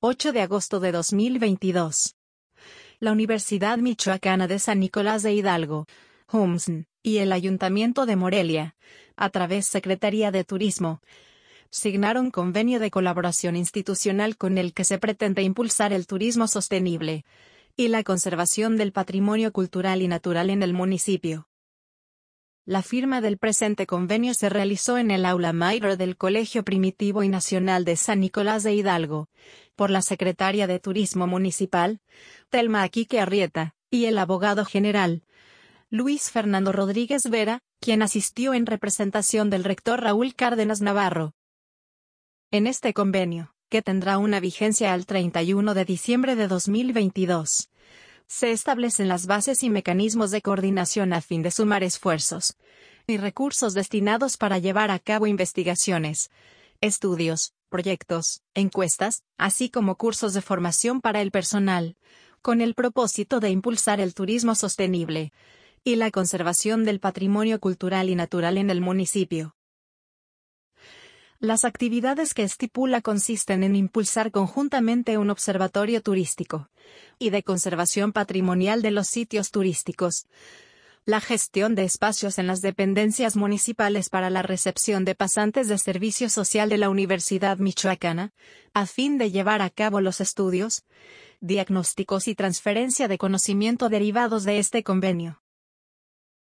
8 de agosto de 2022. La Universidad Michoacana de San Nicolás de Hidalgo, HUMSN, y el Ayuntamiento de Morelia, a través Secretaría de Turismo, signaron convenio de colaboración institucional con el que se pretende impulsar el turismo sostenible y la conservación del patrimonio cultural y natural en el municipio. La firma del presente convenio se realizó en el aula Mayro del Colegio Primitivo y Nacional de San Nicolás de Hidalgo, por la secretaria de Turismo Municipal, Telma Aquique Arrieta, y el abogado general, Luis Fernando Rodríguez Vera, quien asistió en representación del rector Raúl Cárdenas Navarro. En este convenio, que tendrá una vigencia al 31 de diciembre de 2022, se establecen las bases y mecanismos de coordinación a fin de sumar esfuerzos y recursos destinados para llevar a cabo investigaciones, estudios, proyectos, encuestas, así como cursos de formación para el personal, con el propósito de impulsar el turismo sostenible y la conservación del patrimonio cultural y natural en el municipio. Las actividades que estipula consisten en impulsar conjuntamente un observatorio turístico y de conservación patrimonial de los sitios turísticos, la gestión de espacios en las dependencias municipales para la recepción de pasantes de servicio social de la Universidad Michoacana, a fin de llevar a cabo los estudios, diagnósticos y transferencia de conocimiento derivados de este convenio.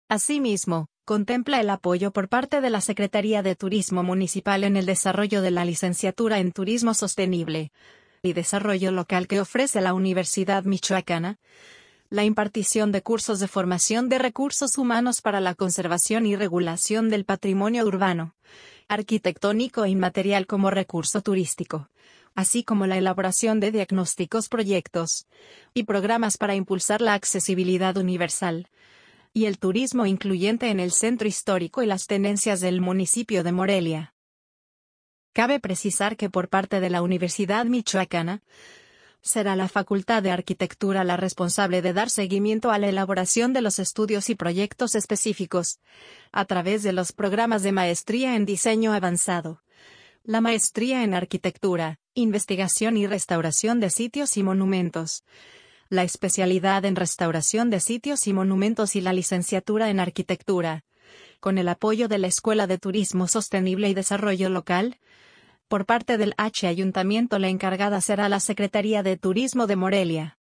Asimismo, contempla el apoyo por parte de la Secretaría de Turismo Municipal en el desarrollo de la licenciatura en Turismo Sostenible y Desarrollo Local que ofrece la Universidad Michoacana, la impartición de cursos de formación de recursos humanos para la conservación y regulación del patrimonio urbano, arquitectónico e inmaterial como recurso turístico, así como la elaboración de diagnósticos proyectos y programas para impulsar la accesibilidad universal y el turismo incluyente en el centro histórico y las tenencias del municipio de Morelia. Cabe precisar que por parte de la Universidad Michoacana, será la Facultad de Arquitectura la responsable de dar seguimiento a la elaboración de los estudios y proyectos específicos, a través de los programas de maestría en diseño avanzado, la maestría en arquitectura, investigación y restauración de sitios y monumentos, la especialidad en restauración de sitios y monumentos y la licenciatura en arquitectura. Con el apoyo de la Escuela de Turismo Sostenible y Desarrollo Local, por parte del H Ayuntamiento la encargada será la Secretaría de Turismo de Morelia.